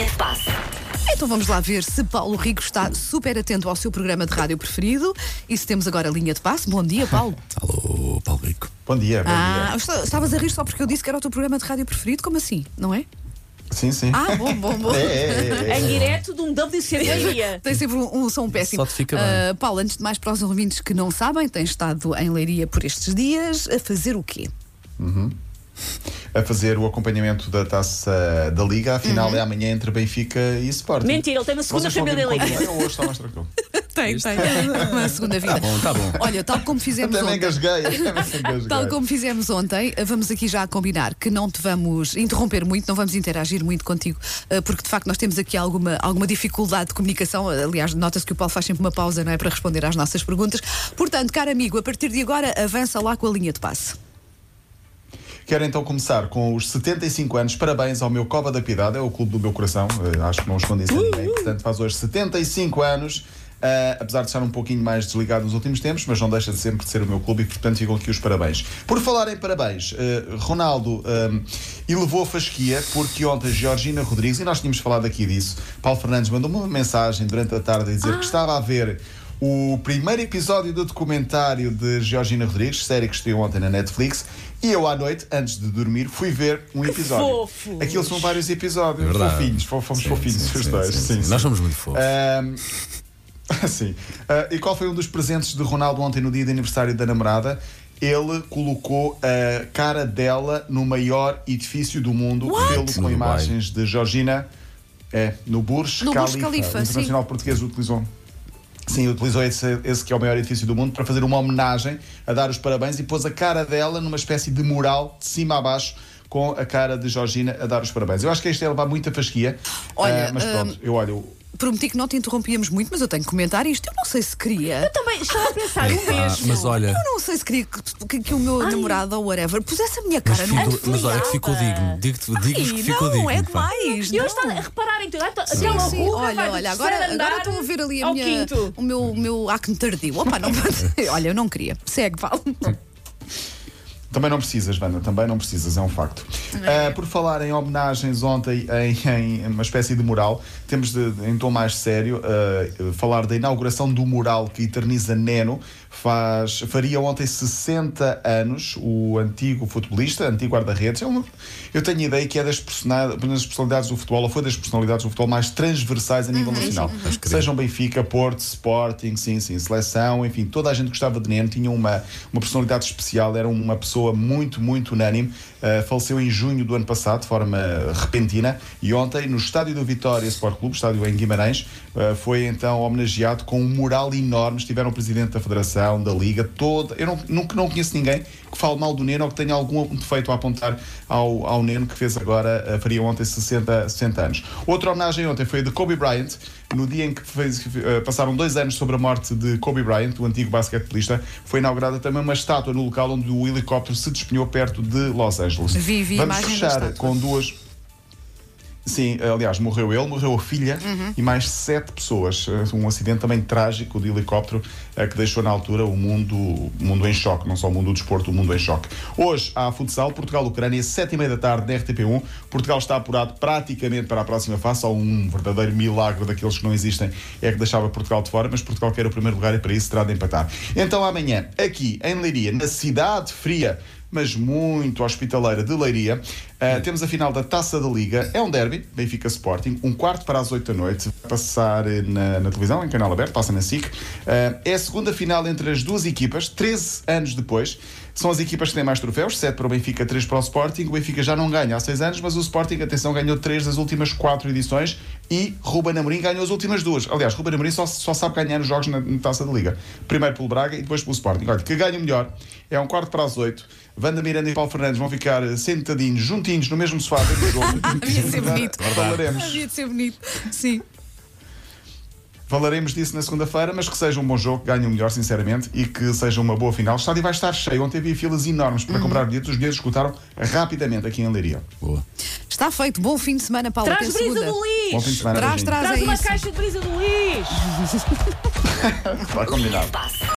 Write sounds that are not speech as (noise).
Linha de passe. Então vamos lá ver se Paulo Rico está super atento ao seu programa de rádio preferido e se temos agora linha de passe. Bom dia, Paulo. (laughs) Alô, Paulo Rico. Bom dia, bom Ah, dia. esta- estavas a rir só porque eu disse que era o teu programa de rádio preferido? Como assim? Não é? Sim, sim. Ah, bom, bom, bom. É, é, é, Em é. direto de um WC de Leiria. Tem sempre um, um som péssimo. Só te fica bem. Ah, Paulo, antes de mais, para os ouvintes que não sabem, tem estado em Leiria por estes dias a fazer o quê? A fazer o acompanhamento da taça da Liga. Afinal, é amanhã entre Benfica e Sporting. Mentira, ele tem uma segunda família é? Eu hoje está mais tranquilo. (laughs) Tem, tem. Uma segunda vida. Tá bom, tá bom. Olha, tal como fizemos Até ontem. engasguei. engasguei. (laughs) Tal como fizemos ontem, vamos aqui já combinar que não te vamos interromper muito, não vamos interagir muito contigo, eh, porque de facto nós temos aqui alguma, alguma dificuldade de comunicação. Aliás, nota-se que o Paulo faz sempre uma pausa, não é? Para responder às nossas perguntas. Portanto, caro amigo, a partir de agora, avança lá com a linha de passe. Quero então começar com os 75 anos. Parabéns ao meu Cova da Piedade, é o clube do meu coração. Eh, acho que não escondi isso a ninguém. Portanto, faz hoje 75 anos. eh, apesar de estar um pouquinho mais desligado nos últimos tempos, mas não deixa de sempre de ser o meu clube e, portanto, ficam aqui os parabéns. Por falar em parabéns, eh, Ronaldo eh, elevou a fasquia porque ontem Georgina Rodrigues, e nós tínhamos falado aqui disso, Paulo Fernandes mandou uma mensagem durante a tarde a dizer que estava a ver o primeiro episódio do documentário de Georgina Rodrigues, série que estreou ontem na Netflix, e eu à noite, antes de dormir, fui ver um episódio. fofos. Aquilo são vários episódios. É verdade. Fofinhos, fo- fomos Sim, fofinhos sim, os sim, dois. sim, Sim, sim. sim. Nós somos muito fofos. Ahm, (laughs) sim. Ah, e qual foi um dos presentes de Ronaldo ontem no dia de aniversário da namorada? Ele colocou a cara dela no maior edifício do mundo, pelo com imagens de Georgina, é, no Burj No Burj Khalifa. Khalifa, o Internacional Português utilizou. Sim, utilizou esse, esse que é o maior edifício do mundo para fazer uma homenagem, a dar os parabéns e pôs a cara dela numa espécie de mural de cima a baixo com a cara de Georgina a dar os parabéns. Eu acho que isto é levar muita fasquia. Olha, ah, mas pronto, eu olho. Prometi que não te interrompíamos muito, mas eu tenho que comentar isto. Eu não sei se queria. Também estava a pensar o Ah, mesmo. mas olha, Eu não sei se queria que, que- que o meu namorado ou whatever pusesse a minha mas, cara no ficou- mas olha que ficou digno. Digo-te digo que ficou não, digno. é pá. demais. E eu não. estava a reparar em tudo. Então, Aquela Sim, olha, olha, agora, agora estou a ver ali a minha, quinto. o, meu, o meu acne tardio. Opa, não Olha, eu não queria. Segue, Paulo. Também não precisas, Wanda, também não precisas, é um facto. Ah, por falar em homenagens ontem em, em uma espécie de mural, temos de, em tom mais sério ah, falar da inauguração do mural que eterniza Neno. Faz, faria ontem 60 anos o antigo futebolista, antigo guarda-redes. É uma- eu tenho a ideia que é das, das personalidades do futebol, ou foi das personalidades do futebol mais transversais a nível nacional. Sejam Benfica, Porto, Sporting, sim, sim, seleção, enfim, toda a gente gostava de Neno, tinha uma, uma personalidade especial, era uma pessoa muito, muito unânime. Uh, faleceu em junho do ano passado, de forma repentina, e ontem, no estádio do Vitória Sport Clube, estádio em Guimarães, uh, foi então homenageado com um mural enorme. Estiveram o presidente da Federação, da Liga, toda. Eu não, nunca não conheço ninguém que fale mal do Neno ou que tenha algum defeito a apontar ao, ao Neno, que fez agora, uh, faria ontem 60, 60 anos. Outra homenagem ontem foi de Kobe Bryant, no dia em que fez- uh, passaram dois anos sobre a morte de Kobe Bryant, o antigo basquetebolista, foi inaugurada também uma estátua no local onde o helicóptero se despenhou perto de Los Angeles. Vi, vi Vamos fechar com duas. Sim, aliás, morreu ele, morreu a filha Uhum. e mais sete pessoas. Uh, Um acidente também trágico de helicóptero uh, que deixou na altura o mundo, o mundo em choque, não só o mundo do desporto, o mundo em choque. Hoje há futsal, Portugal-Ucrânia, sete e meia da tarde na RTP1. Portugal está apurado praticamente para a próxima fase, só um verdadeiro milagre daqueles que não existem é que deixava Portugal de fora, mas Portugal quer o primeiro lugar e para isso terá de empatar. Então amanhã, aqui em Leiria, na cidade fria mas muito hospitaleira de Leiria. Uh, temos a final da Taça da Liga. É um derby, Benfica Sporting, um quarto para as 8 da noite. Vai passar eh, na, na televisão, em canal aberto, passa na SIC. Uh, é a segunda final entre as duas equipas, 13 anos depois. São as equipas que têm mais troféus, 7 para o Benfica, 3 para o Sporting. O Benfica já não ganha há 6 anos, mas o Sporting, atenção, ganhou 3 das últimas 4 edições e Ruben Amorim ganhou as últimas duas. Aliás, Ruben Amorim só, só sabe ganhar os jogos na, na Taça da Liga. Primeiro pelo Braga e depois pelo Sporting. Olha, que ganha o melhor. É um quarto para as 8. Wanda Miranda e Paulo Fernandes vão ficar sentadinhos, juntinhos, no mesmo sofá do jogo. (laughs) Havia de ser bonito. Falaremos, Havia de ser bonito. Sim. Falaremos disso na segunda-feira, mas que seja um bom jogo, que ganhe o melhor, sinceramente, e que seja uma boa final. O estádio vai estar cheio. Ontem havia filas enormes para comprar bilhetes. Os bilhetes escutaram rapidamente aqui em Leiria. Boa. Está feito. Bom fim de semana, Paulo. Traz brisa segunda. do Bom fim de Luís. semana. Traz, traz, Traz é uma isso. caixa de brisa do Luís. Está combinado.